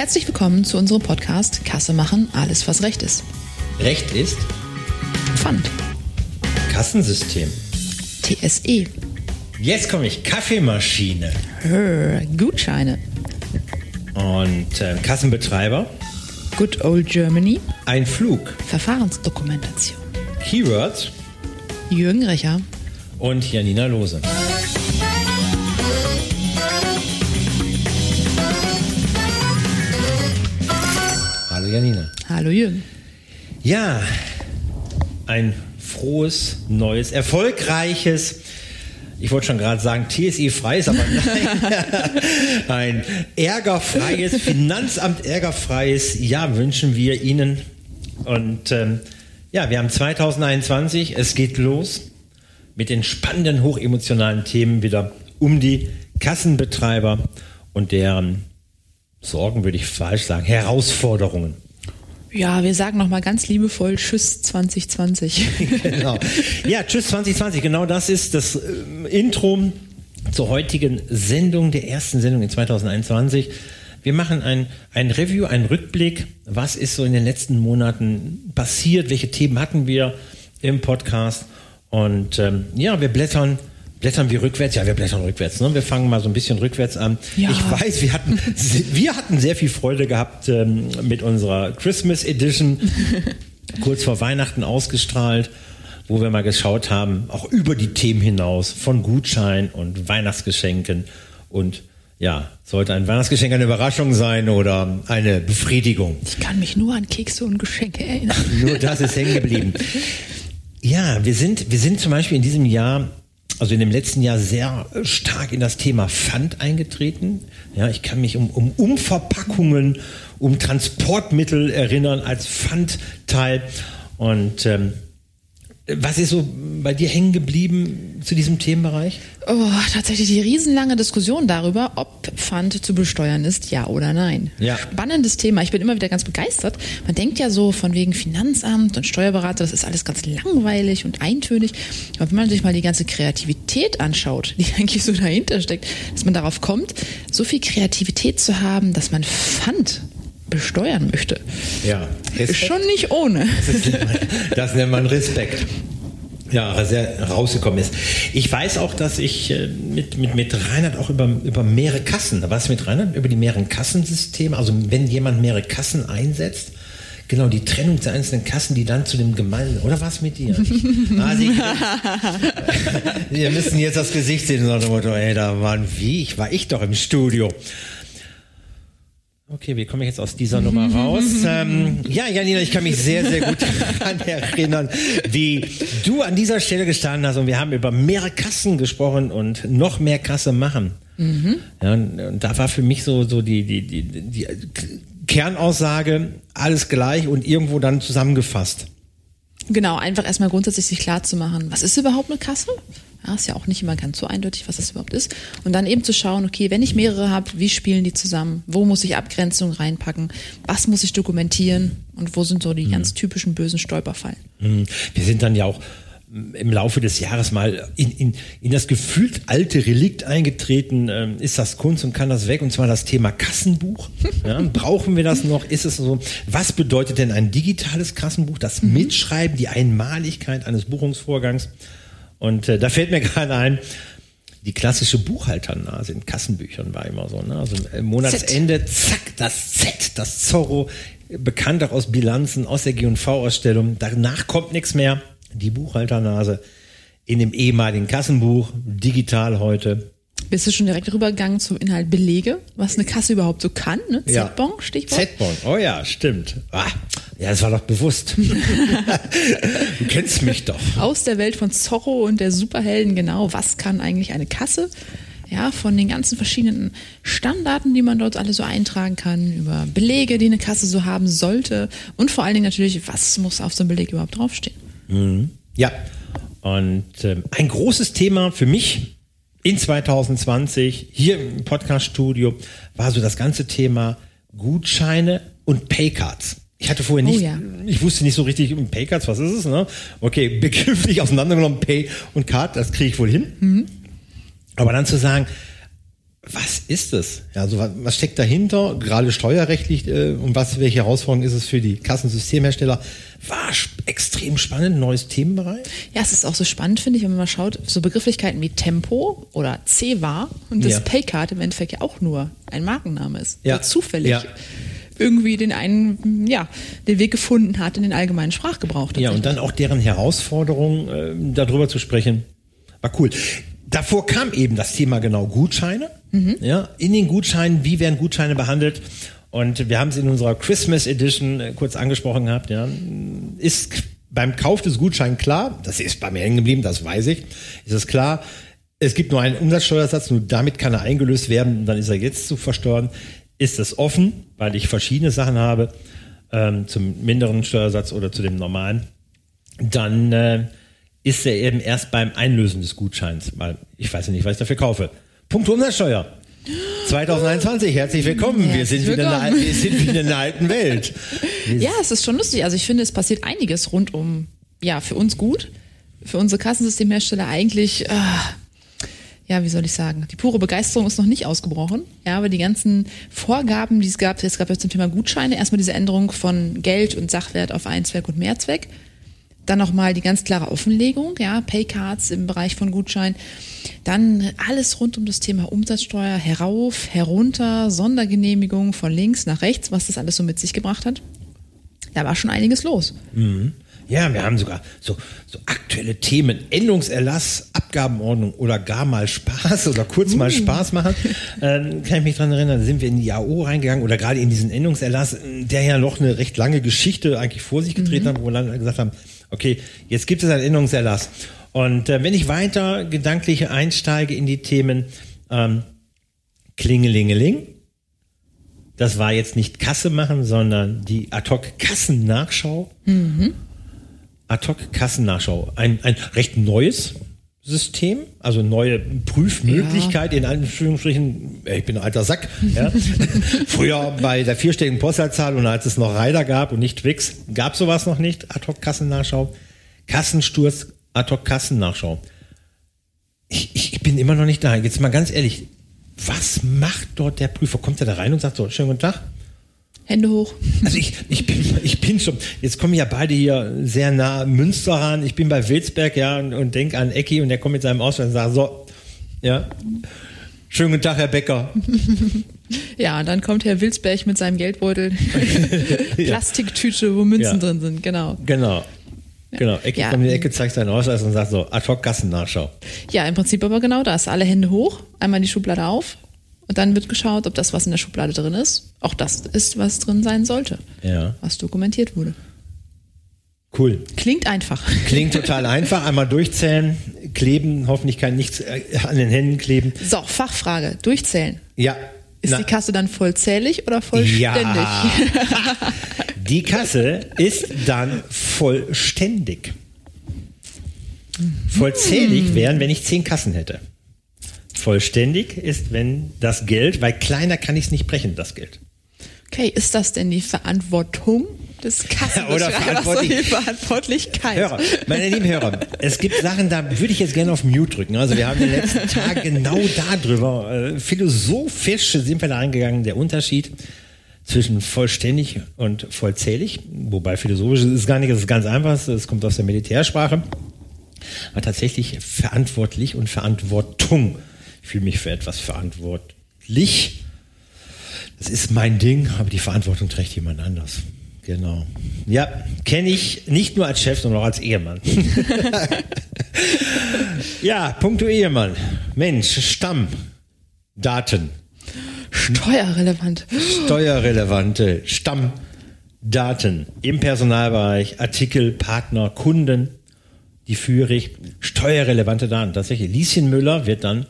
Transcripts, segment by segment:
Herzlich willkommen zu unserem Podcast Kasse machen, alles was Recht ist. Recht ist Pfand. Kassensystem. TSE. Jetzt komme ich. Kaffeemaschine. Hör, Gutscheine. Und äh, Kassenbetreiber. Good Old Germany. Ein Flug. Verfahrensdokumentation. Keywords. Jürgen Recher. Und Janina Lose. Hallo Janina. Hallo Jürgen. Ja, ein frohes, neues, erfolgreiches, ich wollte schon gerade sagen TSE-freies, aber nein, ein ärgerfreies, Finanzamt ärgerfreies Jahr wünschen wir Ihnen. Und ähm, ja, wir haben 2021, es geht los mit den spannenden, hochemotionalen Themen wieder um die Kassenbetreiber und deren Sorgen, würde ich falsch sagen, Herausforderungen. Ja, wir sagen nochmal ganz liebevoll Tschüss 2020. genau. Ja, Tschüss 2020, genau das ist das äh, Intro zur heutigen Sendung, der ersten Sendung in 2021. Wir machen ein, ein Review, einen Rückblick. Was ist so in den letzten Monaten passiert? Welche Themen hatten wir im Podcast? Und ähm, ja, wir blättern Blättern wir rückwärts? Ja, wir blättern rückwärts. Ne? Wir fangen mal so ein bisschen rückwärts an. Ja. Ich weiß, wir hatten, wir hatten sehr viel Freude gehabt ähm, mit unserer Christmas Edition, kurz vor Weihnachten ausgestrahlt, wo wir mal geschaut haben, auch über die Themen hinaus, von Gutschein und Weihnachtsgeschenken. Und ja, sollte ein Weihnachtsgeschenk eine Überraschung sein oder eine Befriedigung. Ich kann mich nur an Kekse und Geschenke erinnern. Nur das ist hängen geblieben. Ja, wir sind, wir sind zum Beispiel in diesem Jahr also in dem letzten Jahr sehr stark in das Thema Pfand eingetreten. Ja, ich kann mich um, um Umverpackungen, um Transportmittel erinnern als Pfandteil. Und ähm, was ist so bei dir hängen geblieben zu diesem Themenbereich? Oh, tatsächlich die riesenlange Diskussion darüber, ob Pfand zu besteuern ist, ja oder nein. Ja. Spannendes Thema. Ich bin immer wieder ganz begeistert. Man denkt ja so von wegen Finanzamt und Steuerberater, das ist alles ganz langweilig und eintönig. Aber wenn man sich mal die ganze Kreativität anschaut, die eigentlich so dahinter steckt, dass man darauf kommt, so viel Kreativität zu haben, dass man Pfand besteuern möchte. Ja, Ist schon nicht ohne. Das, nennt man Respekt. Ja, sehr rausgekommen ist. Ich weiß auch, dass ich äh, mit, mit, mit Reinhard auch über, über mehrere Kassen, da war es mit Reinhard, über die mehreren Kassensysteme, also wenn jemand mehrere Kassen einsetzt, Genau, die Trennung der einzelnen Kassen, die dann zu dem gemeinen, oder was mit dir? ah, Sie, wir müssen jetzt das Gesicht sehen sagen, ey, da waren wie, ich war ich doch im Studio. Okay, wie komme ich jetzt aus dieser Nummer raus? ähm, ja, Janina, ich kann mich sehr, sehr gut daran erinnern, wie du an dieser Stelle gestanden hast und wir haben über mehrere Kassen gesprochen und noch mehr Kasse machen. Mhm. Ja, und, und, da war für mich so, so die, die, die, die Kernaussage, alles gleich und irgendwo dann zusammengefasst. Genau, einfach erstmal grundsätzlich sich klar zu machen, was ist überhaupt eine Kasse? Ja, ist ja auch nicht immer ganz so eindeutig, was das überhaupt ist. Und dann eben zu schauen, okay, wenn ich mehrere habe, wie spielen die zusammen? Wo muss ich Abgrenzungen reinpacken? Was muss ich dokumentieren? Und wo sind so die mhm. ganz typischen bösen Stolperfallen? Mhm. Wir sind dann ja auch im Laufe des Jahres mal in, in, in das gefühlt alte Relikt eingetreten. Ähm, ist das Kunst und kann das weg? Und zwar das Thema Kassenbuch. Ja, brauchen wir das noch? Ist es so? Was bedeutet denn ein digitales Kassenbuch? Das mhm. Mitschreiben, die Einmaligkeit eines Buchungsvorgangs. Und äh, da fällt mir gerade ein, die klassische Buchhalternase in Kassenbüchern war immer so. Ne? Also im Monatsende, zack, das Z, das Zorro, bekannt auch aus Bilanzen, aus der G&V-Ausstellung. Danach kommt nichts mehr. Die Buchhalternase in dem ehemaligen Kassenbuch, digital heute. Bist du schon direkt rübergegangen zum Inhalt Belege, was eine Kasse überhaupt so kann? Ne? Z-Bon, Stichwort? Z-Bon, oh ja, stimmt. Ah, ja, das war doch bewusst. du kennst mich doch. Aus der Welt von Zorro und der Superhelden, genau. Was kann eigentlich eine Kasse? Ja, von den ganzen verschiedenen Stammdaten, die man dort alle so eintragen kann, über Belege, die eine Kasse so haben sollte und vor allen Dingen natürlich, was muss auf so einem Beleg überhaupt draufstehen. Mhm. Ja, und äh, ein großes Thema für mich in 2020 hier im Podcast-Studio war so das ganze Thema Gutscheine und Paycards. Ich hatte vorher nicht, oh ja. ich wusste nicht so richtig, Paycards, was ist es? Ne? Okay, begrifflich auseinandergenommen, Pay und Card, das kriege ich wohl hin. Mhm. Aber dann zu sagen, was ist es? Ja, also was, was steckt dahinter? Gerade steuerrechtlich äh, und was welche Herausforderung ist es für die Kassensystemhersteller? War extrem spannend, neues Themenbereich. Ja, es ist auch so spannend, finde ich, wenn man mal schaut, so Begrifflichkeiten wie Tempo oder CEWA und das ja. Paycard im Endeffekt ja auch nur ein Markenname ist, ja. der zufällig ja. irgendwie den einen, ja, den Weg gefunden hat in den allgemeinen Sprachgebrauch. Ja, und dann auch deren Herausforderung, äh, darüber zu sprechen, war cool. Davor kam eben das Thema genau Gutscheine. Mhm. Ja, in den Gutscheinen, wie werden Gutscheine behandelt? Und wir haben es in unserer Christmas Edition äh, kurz angesprochen gehabt. Ja, ist beim Kauf des Gutscheins klar, das ist bei mir hängen geblieben, das weiß ich, ist es klar, es gibt nur einen Umsatzsteuersatz, nur damit kann er eingelöst werden, dann ist er jetzt zu versteuern. Ist es offen, weil ich verschiedene Sachen habe, ähm, zum minderen Steuersatz oder zu dem normalen, dann äh, ist er eben erst beim Einlösen des Gutscheins, weil ich weiß ja nicht, was ich dafür kaufe. Punkt Umsatzsteuer. 2021, herzlich willkommen. Herzlich wir, sind willkommen. Wieder wir sind wieder in der alten Welt. ja, es ist schon lustig. Also ich finde, es passiert einiges rund um, ja, für uns gut. Für unsere Kassensystemhersteller eigentlich, äh, ja, wie soll ich sagen, die pure Begeisterung ist noch nicht ausgebrochen. Ja, aber die ganzen Vorgaben, die es gab, es gab ja zum Thema Gutscheine, erstmal diese Änderung von Geld und Sachwert auf Einzweck und Mehrzweck. Dann nochmal die ganz klare Offenlegung, ja, Paycards im Bereich von Gutschein. Dann alles rund um das Thema Umsatzsteuer, herauf, herunter, Sondergenehmigung von links nach rechts, was das alles so mit sich gebracht hat. Da war schon einiges los. Mhm. Ja, wir haben sogar so, so aktuelle Themen, Änderungserlass, Abgabenordnung oder gar mal Spaß oder kurz mal uh. Spaß machen. Ähm, kann ich mich dran erinnern, da sind wir in die AO reingegangen oder gerade in diesen Änderungserlass, der ja noch eine recht lange Geschichte eigentlich vor sich getreten mhm. hat, wo wir dann gesagt haben, okay, jetzt gibt es einen Änderungserlass. Und äh, wenn ich weiter gedanklich einsteige in die Themen ähm, Klingelingeling, das war jetzt nicht Kasse machen, sondern die Ad-Hoc-Kassennachschau. Mhm. Ad-Hoc-Kassennachschau. Ein, ein recht neues System, also neue Prüfmöglichkeit ja. in Anführungsstrichen, ich bin ein alter Sack, ja. früher bei der vierstelligen Postleitzahl und als es noch Rider gab und nicht Twix, gab sowas noch nicht, Ad-Hoc-Kassennachschau, Kassensturz, Ad-Hoc-Kassennachschau. Ich, ich bin immer noch nicht da. Jetzt mal ganz ehrlich, was macht dort der Prüfer? Kommt er da rein und sagt so, schönen guten Tag, Hände hoch. Also ich, ich, bin, ich bin schon, jetzt kommen ja beide hier sehr nah Münster ran. Ich bin bei Wilsberg, ja, und, und denke an Ecki und der kommt mit seinem Ausweis und sagt so, ja, schönen guten Tag, Herr Becker. Ja, dann kommt Herr Wilsberg mit seinem Geldbeutel, Plastiktüte, wo Münzen ja. drin sind, genau. Genau. Genau, Ecke ja. kommt in die Ecke, zeigt seinen Ausweis und sagt so, ad hoc Kassennachschau. Ja, im Prinzip aber genau das. Alle Hände hoch, einmal die Schublade auf, und dann wird geschaut, ob das, was in der Schublade drin ist, auch das ist, was drin sein sollte. Ja. Was dokumentiert wurde. Cool. Klingt einfach. Klingt total einfach. Einmal durchzählen, kleben, hoffentlich kann nichts äh, an den Händen kleben. So, Fachfrage. Durchzählen. Ja. Ist Na. die Kasse dann vollzählig oder vollständig? Ja. die Kasse ist dann vollständig. Vollzählig wären, wenn ich zehn Kassen hätte vollständig ist, wenn das Geld, weil kleiner kann ich es nicht brechen, das Geld. Okay, ist das denn die Verantwortung des Kassenbeschreibers oder die Verantwortlichkeit? Hörer, meine lieben Hörer, es gibt Sachen, da würde ich jetzt gerne auf Mute drücken. Also wir haben den letzten Tag genau darüber, äh, philosophisch sind wir da reingegangen, der Unterschied zwischen vollständig und vollzählig, wobei philosophisch ist es gar nicht, es ist ganz einfach, es kommt aus der Militärsprache, aber tatsächlich verantwortlich und Verantwortung fühle mich für etwas verantwortlich. Das ist mein Ding, aber die Verantwortung trägt jemand anders. Genau. Ja, kenne ich nicht nur als Chef, sondern auch als Ehemann. ja, punkto Ehemann. Mensch, Stamm, Daten. Steuerrelevant. Steuerrelevante Stammdaten im Personalbereich, Artikel, Partner, Kunden, die führe ich. Steuerrelevante Daten. Tatsächlich. Lieschen Müller wird dann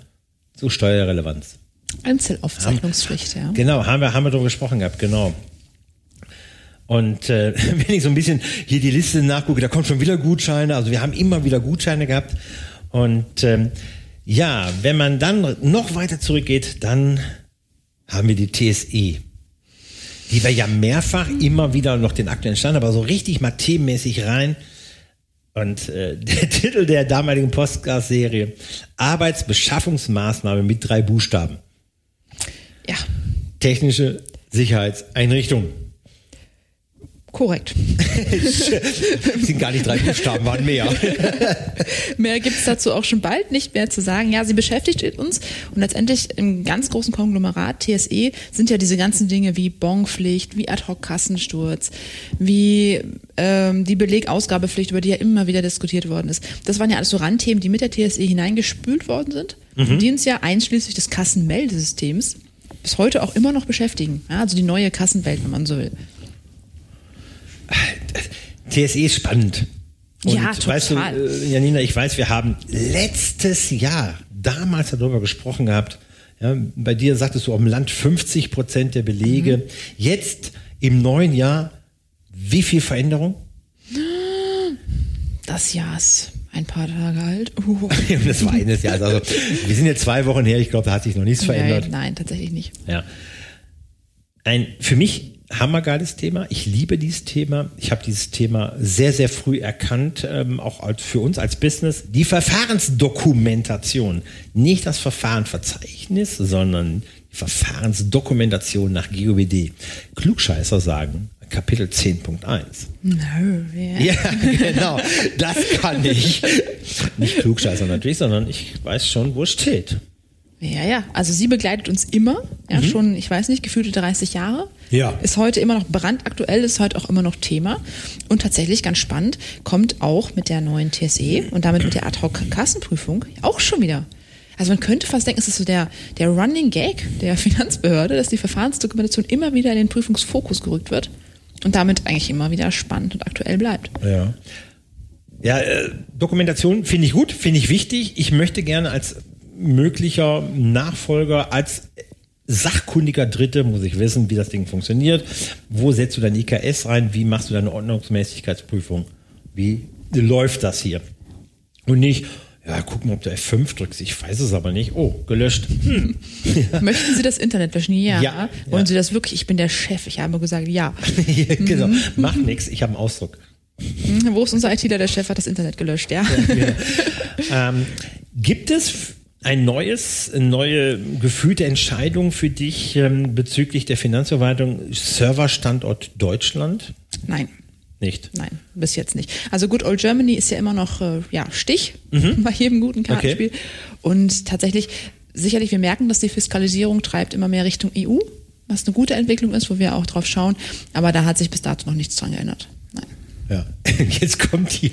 so Steuerrelevanz. Einzelaufzeichnungspflicht, ja. Genau, haben wir, haben wir darüber gesprochen gehabt, genau. Und äh, wenn ich so ein bisschen hier die Liste nachgucke, da kommen schon wieder Gutscheine. Also wir haben immer wieder Gutscheine gehabt. Und ähm, ja, wenn man dann noch weiter zurückgeht, dann haben wir die TSE. Die wir ja mehrfach immer wieder noch den aktuellen Stand, aber so richtig mal themenmäßig rein. Und äh, der Titel der damaligen Podcast-Serie Arbeitsbeschaffungsmaßnahme mit drei Buchstaben. Ja, Technische Sicherheitseinrichtung. Korrekt. Sind gar nicht drei Buchstaben, waren mehr. Mehr gibt es dazu auch schon bald nicht mehr zu sagen. Ja, sie beschäftigt uns und letztendlich im ganz großen Konglomerat TSE sind ja diese ganzen Dinge wie Bonpflicht, wie Ad-Hoc-Kassensturz, wie ähm, die Belegausgabepflicht, über die ja immer wieder diskutiert worden ist. Das waren ja alles so Randthemen, die mit der TSE hineingespült worden sind, die uns ja einschließlich des Kassenmeldesystems bis heute auch immer noch beschäftigen. Ja, also die neue Kassenwelt, wenn man so will. TSE ist spannend. Und Ja, weißt du, total. äh, Janina, ich weiß, wir haben letztes Jahr damals darüber gesprochen gehabt. Ja, bei dir sagtest du auf dem Land 50 Prozent der Belege. Mhm. Jetzt im neuen Jahr, wie viel Veränderung? Das Jahr ist ein paar Tage alt. Uh. das war eines Jahres. Also, wir sind jetzt zwei Wochen her. Ich glaube, da hat sich noch nichts verändert. Nein, nein, tatsächlich nicht. Ja. Ein für mich hammergeiles Thema. Ich liebe dieses Thema. Ich habe dieses Thema sehr, sehr früh erkannt, ähm, auch als, für uns als Business. Die Verfahrensdokumentation. Nicht das Verfahrensverzeichnis, sondern die Verfahrensdokumentation nach GOBD. Klugscheißer sagen, Kapitel 10.1. No, yeah. Ja, genau. Das kann ich. Nicht Klugscheißer natürlich, sondern ich weiß schon, wo es steht. Ja, ja. Also sie begleitet uns immer, ja, schon, ich weiß nicht, gefühlte 30 Jahre. Ja. Ist heute immer noch brandaktuell, ist heute auch immer noch Thema. Und tatsächlich ganz spannend, kommt auch mit der neuen TSE und damit mit der Ad-Hoc-Kassenprüfung auch schon wieder. Also man könnte fast denken, es ist so der, der Running Gag der Finanzbehörde, dass die Verfahrensdokumentation immer wieder in den Prüfungsfokus gerückt wird und damit eigentlich immer wieder spannend und aktuell bleibt. Ja. Ja, äh, Dokumentation finde ich gut, finde ich wichtig. Ich möchte gerne als möglicher Nachfolger, als sachkundiger Dritte, muss ich wissen, wie das Ding funktioniert. Wo setzt du dein IKS rein? Wie machst du deine Ordnungsmäßigkeitsprüfung? Wie läuft das hier? Und nicht, ja, guck mal, ob du F5 drückst. Ich weiß es aber nicht. Oh, gelöscht. Hm. Möchten Sie das Internet löschen? Ja. Ja, Wollen ja. Sie das wirklich? Ich bin der Chef. Ich habe gesagt, ja. genau. Macht nichts. Ich habe einen Ausdruck. Hm, Wo ist unser ITler? Der Chef hat das Internet gelöscht, ja. Ähm, gibt es ein neues, eine neue gefühlte Entscheidung für dich ähm, bezüglich der Finanzverwaltung Serverstandort Deutschland? Nein. Nicht. Nein, bis jetzt nicht. Also Good Old Germany ist ja immer noch äh, ja, Stich bei jedem guten Kartenspiel. Okay. Und tatsächlich, sicherlich, wir merken, dass die Fiskalisierung treibt immer mehr Richtung EU, was eine gute Entwicklung ist, wo wir auch drauf schauen. Aber da hat sich bis dato noch nichts dran geändert. Ja. Jetzt kommt hier,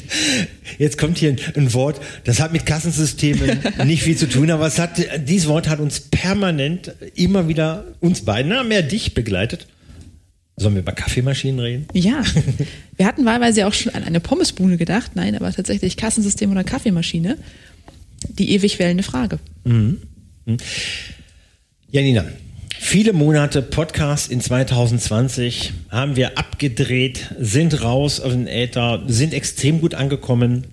jetzt kommt hier ein, ein Wort, das hat mit Kassensystemen nicht viel zu tun, aber es hat, dieses Wort hat uns permanent immer wieder, uns beiden, na, mehr dich begleitet. Sollen wir über Kaffeemaschinen reden? Ja, wir hatten wahlweise auch schon an eine Pommesbude gedacht. Nein, aber tatsächlich Kassensystem oder Kaffeemaschine. Die ewig wählende Frage. Janina, viele Monate Podcast in 2020 haben wir abgedreht, sind raus aus dem Äther, sind extrem gut angekommen.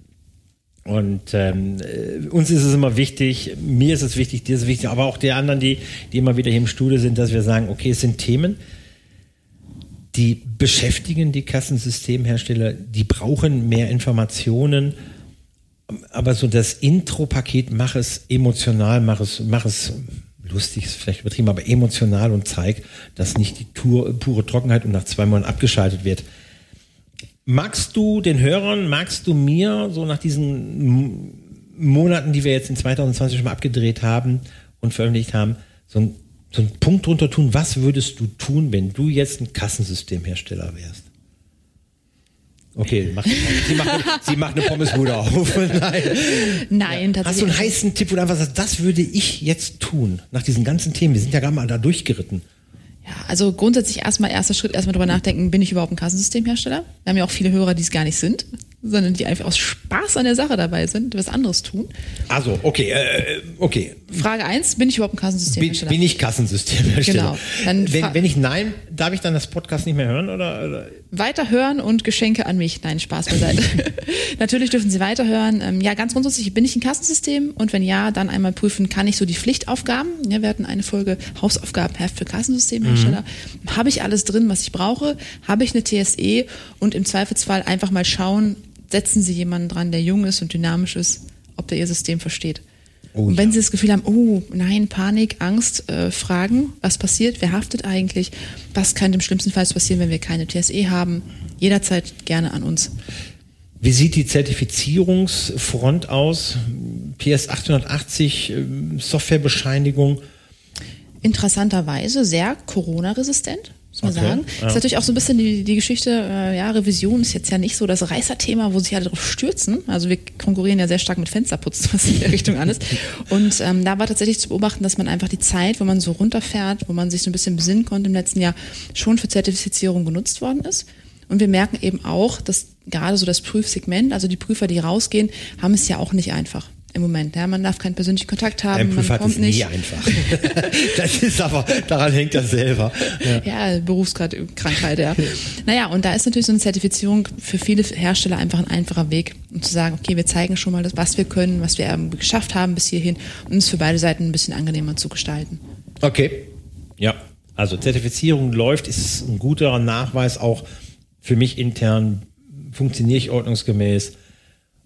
Und ähm, äh, uns ist es immer wichtig, mir ist es wichtig, dir ist es wichtig, aber auch der anderen, die, die immer wieder hier im Studio sind, dass wir sagen, okay, es sind Themen, die beschäftigen die Kassensystemhersteller, die brauchen mehr Informationen, aber so das Intro-Paket, mach es emotional, mach es, mach es lustig, ist vielleicht übertrieben, aber emotional und zeig, dass nicht die Tour, pure Trockenheit und nach zwei Monaten abgeschaltet wird. Magst du den Hörern, magst du mir so nach diesen Monaten, die wir jetzt in 2020 schon mal abgedreht haben und veröffentlicht haben, so ein so einen Punkt drunter tun, was würdest du tun, wenn du jetzt ein Kassensystemhersteller wärst? Okay, macht, sie, macht, eine- sie macht eine Pommesbude auf. Nein. Nein, Hast du tatsächlich. einen heißen Tipp, wo du einfach sagst, das würde ich jetzt tun, nach diesen ganzen Themen? Wir sind ja gerade mal da durchgeritten. Ja, also grundsätzlich erstmal erster Schritt, erstmal drüber nachdenken, bin ich überhaupt ein Kassensystemhersteller? Wir haben ja auch viele Hörer, die es gar nicht sind, sondern die einfach aus Spaß an der Sache dabei sind, was anderes tun. Also, okay, äh, okay. Frage eins: bin ich überhaupt ein Bin, Kassensystemhersteller? bin ich Kassensystemhersteller? Genau. Dann wenn, wenn ich nein, darf ich dann das Podcast nicht mehr hören? Oder, oder? Weiterhören und Geschenke an mich. Nein, Spaß beiseite. Natürlich dürfen Sie weiterhören. Ähm, ja, ganz grundsätzlich bin ich ein Kassensystem und wenn ja, dann einmal prüfen, kann ich so die Pflichtaufgaben. Ja, wir hatten eine Folge Hausaufgabenheft für Kassensystemhersteller. Habe ich alles drin, was ich brauche? Habe ich eine TSE? Und im Zweifelsfall einfach mal schauen, setzen Sie jemanden dran, der jung ist und dynamisch ist, ob der Ihr System versteht. Oh, und wenn ja. Sie das Gefühl haben, oh nein, Panik, Angst, äh, Fragen, was passiert, wer haftet eigentlich, was kann im schlimmsten Fall passieren, wenn wir keine TSE haben, jederzeit gerne an uns. Wie sieht die Zertifizierungsfront aus? PS 880, äh, Softwarebescheinigung? Interessanterweise sehr Corona-resistent muss man okay, sagen. Ja. Ist natürlich auch so ein bisschen die, die Geschichte, äh, ja, Revision ist jetzt ja nicht so das Reißerthema, wo sich alle drauf stürzen. Also wir konkurrieren ja sehr stark mit Fensterputzen, was in der Richtung an ist. Und ähm, da war tatsächlich zu beobachten, dass man einfach die Zeit, wo man so runterfährt, wo man sich so ein bisschen besinnen konnte im letzten Jahr, schon für Zertifizierung genutzt worden ist. Und wir merken eben auch, dass gerade so das Prüfsegment, also die Prüfer, die rausgehen, haben es ja auch nicht einfach im Moment. Ja, man darf keinen persönlichen Kontakt haben. Ein man kommt ist nicht. nie einfach. das ist aber, daran hängt das selber. Ja, ja Berufskrankheit, ja. Naja, und da ist natürlich so eine Zertifizierung für viele Hersteller einfach ein einfacher Weg, um zu sagen, okay, wir zeigen schon mal das, was wir können, was wir geschafft haben bis hierhin, um es für beide Seiten ein bisschen angenehmer zu gestalten. Okay. Ja. Also Zertifizierung läuft, ist ein guter Nachweis auch für mich intern, funktioniere ich ordnungsgemäß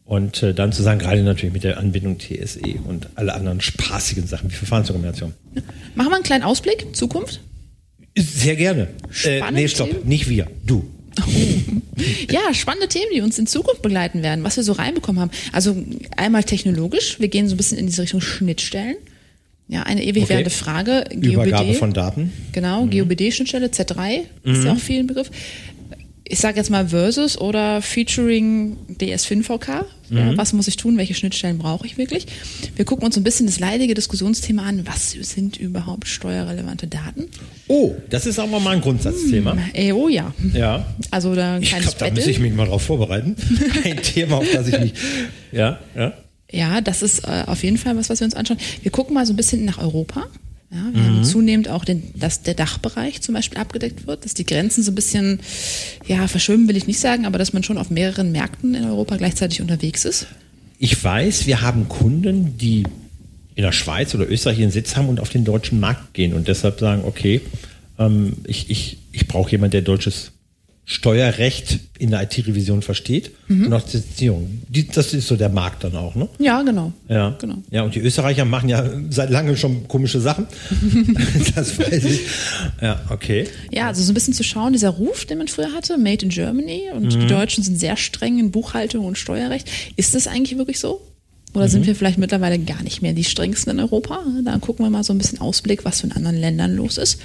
und äh, dann zu sagen, gerade natürlich mit der Anbindung TSE und alle anderen spaßigen Sachen wie Verfahrensdokumentation. Machen wir einen kleinen Ausblick, Zukunft? Sehr gerne. Äh, nee, stopp, Themen? nicht wir, du. ja, spannende Themen, die uns in Zukunft begleiten werden, was wir so reinbekommen haben. Also einmal technologisch, wir gehen so ein bisschen in diese Richtung Schnittstellen. Ja, eine ewig okay. währende Frage. GOBD, Übergabe von Daten. Genau, mhm. GOBD-Schnittstelle, Z3 mhm. ist ja auch viel ein Begriff ich sage jetzt mal Versus oder Featuring DS5VK. Ja, mhm. was muss ich tun? Welche Schnittstellen brauche ich wirklich? Wir gucken uns ein bisschen das leidige Diskussionsthema an. Was sind überhaupt steuerrelevante Daten? Oh, das ist aber mal ein Grundsatzthema. Hm, äh, oh ja. Ja. Also da ich glaube, da muss ich mich mal drauf vorbereiten. ein Thema, auf das ich mich. Ja, ja. Ja, das ist äh, auf jeden Fall was, was wir uns anschauen. Wir gucken mal so ein bisschen nach Europa. Ja, wir mhm. haben zunehmend auch, den, dass der Dachbereich zum Beispiel abgedeckt wird, dass die Grenzen so ein bisschen, ja, verschwimmen will ich nicht sagen, aber dass man schon auf mehreren Märkten in Europa gleichzeitig unterwegs ist. Ich weiß, wir haben Kunden, die in der Schweiz oder Österreich ihren Sitz haben und auf den deutschen Markt gehen und deshalb sagen, okay, ähm, ich, ich, ich brauche jemanden, der deutsches Steuerrecht in der IT-Revision versteht mhm. und auch Zertifizierung. das ist so der Markt dann auch, ne? Ja, genau. Ja, genau. Ja, und die Österreicher machen ja seit langem schon komische Sachen. das weiß ich. Ja, okay. Ja, also so ein bisschen zu schauen, dieser Ruf, den man früher hatte, Made in Germany und mhm. die Deutschen sind sehr streng in Buchhaltung und Steuerrecht. Ist das eigentlich wirklich so? Oder mhm. sind wir vielleicht mittlerweile gar nicht mehr die strengsten in Europa? Da gucken wir mal so ein bisschen Ausblick, was in anderen Ländern los ist.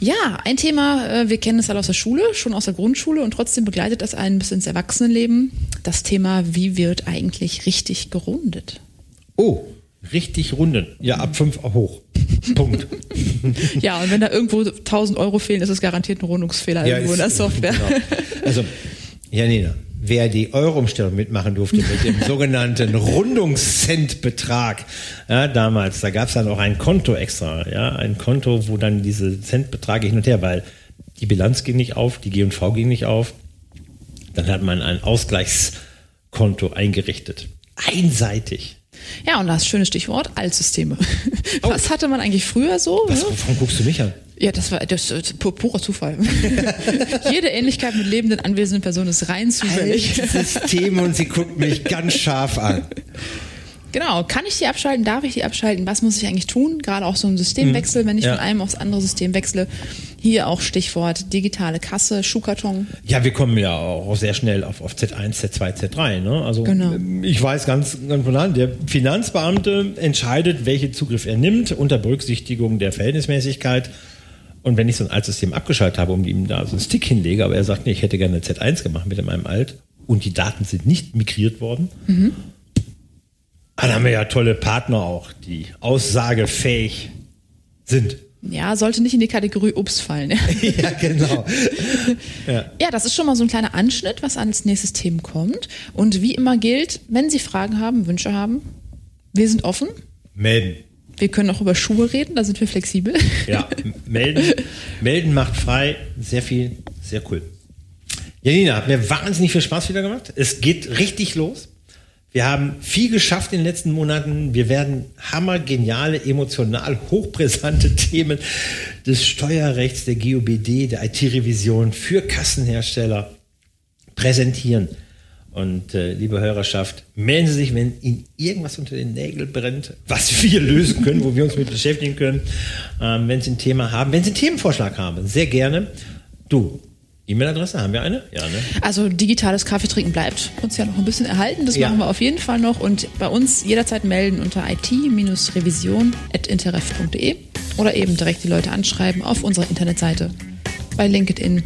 Ja, ein Thema, äh, wir kennen es alle aus der Schule, schon aus der Grundschule und trotzdem begleitet das einen bis ins Erwachsenenleben. Das Thema, wie wird eigentlich richtig gerundet? Oh, richtig runden. Ja, ab fünf hoch. Punkt. ja, und wenn da irgendwo 1000 Euro fehlen, ist es garantiert ein Rundungsfehler ja, irgendwo in der Software. Genau. Also, Janina, wer die Euro-Umstellung mitmachen durfte mit dem sogenannten Rundungscentbetrag. Ja, damals, da gab es dann auch ein Konto extra, ja, ein Konto, wo dann diese Centbeträge hin und her, weil die Bilanz ging nicht auf, die G&V ging nicht auf. Dann hat man ein Ausgleichskonto eingerichtet. Einseitig. Ja, und das schöne Stichwort, Altsysteme. Oh. Was hatte man eigentlich früher so? Was, warum guckst du mich an? Ja, das war das, das purer Zufall. Jede Ähnlichkeit mit lebenden anwesenden Personen ist rein zufällig. System und sie guckt mich ganz scharf an. Genau, kann ich die abschalten? Darf ich die abschalten? Was muss ich eigentlich tun? Gerade auch so ein Systemwechsel, wenn ich ja. von einem aufs andere System wechsle. Hier auch Stichwort digitale Kasse, Schuhkarton. Ja, wir kommen ja auch sehr schnell auf, auf Z1, Z2, Z3. Ne? Also genau. ich weiß ganz, ganz von an, der Finanzbeamte entscheidet, welchen Zugriff er nimmt, unter Berücksichtigung der Verhältnismäßigkeit und wenn ich so ein Altsystem abgeschaltet habe und ihm da so einen Stick hinlege, aber er sagt, nee, ich hätte gerne eine Z1 gemacht mit meinem Alt und die Daten sind nicht migriert worden, mhm. Dann haben wir ja tolle Partner auch, die aussagefähig sind. Ja, sollte nicht in die Kategorie Ups fallen. ja, genau. Ja. ja, das ist schon mal so ein kleiner Anschnitt, was als nächstes Thema kommt. Und wie immer gilt, wenn Sie Fragen haben, Wünsche haben, wir sind offen. Melden. Wir können auch über Schuhe reden, da sind wir flexibel. Ja, melden, melden macht frei, sehr viel, sehr cool. Janina, hat mir wahnsinnig viel Spaß wieder gemacht. Es geht richtig los. Wir haben viel geschafft in den letzten Monaten. Wir werden hammergeniale, emotional hochbrisante Themen des Steuerrechts, der GOBD, der IT-Revision für Kassenhersteller präsentieren. Und äh, liebe Hörerschaft, melden Sie sich, wenn Ihnen irgendwas unter den Nägeln brennt, was wir lösen können, wo wir uns mit beschäftigen können. Ähm, wenn Sie ein Thema haben, wenn Sie einen Themenvorschlag haben, sehr gerne. Du, E-Mail-Adresse, haben wir eine? Ja, ne? Also digitales Kaffeetrinken bleibt uns ja noch ein bisschen erhalten. Das Ja. machen wir auf jeden Fall noch. Und bei uns jederzeit melden unter it-revision.interref.de oder eben direkt die Leute anschreiben auf unserer Internetseite bei LinkedIn.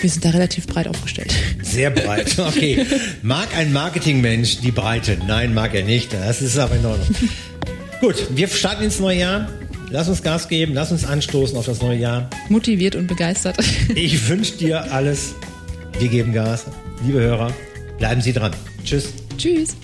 Wir sind da relativ breit aufgestellt. Sehr breit. Okay. Mag ein Marketingmensch die Breite? Nein, mag er nicht. Das ist aber in Ordnung. Gut, wir starten ins neue Jahr. Lass uns Gas geben, lass uns anstoßen auf das neue Jahr. Motiviert und begeistert. Ich wünsche dir alles. Wir geben Gas. Liebe Hörer, bleiben Sie dran. Tschüss. Tschüss.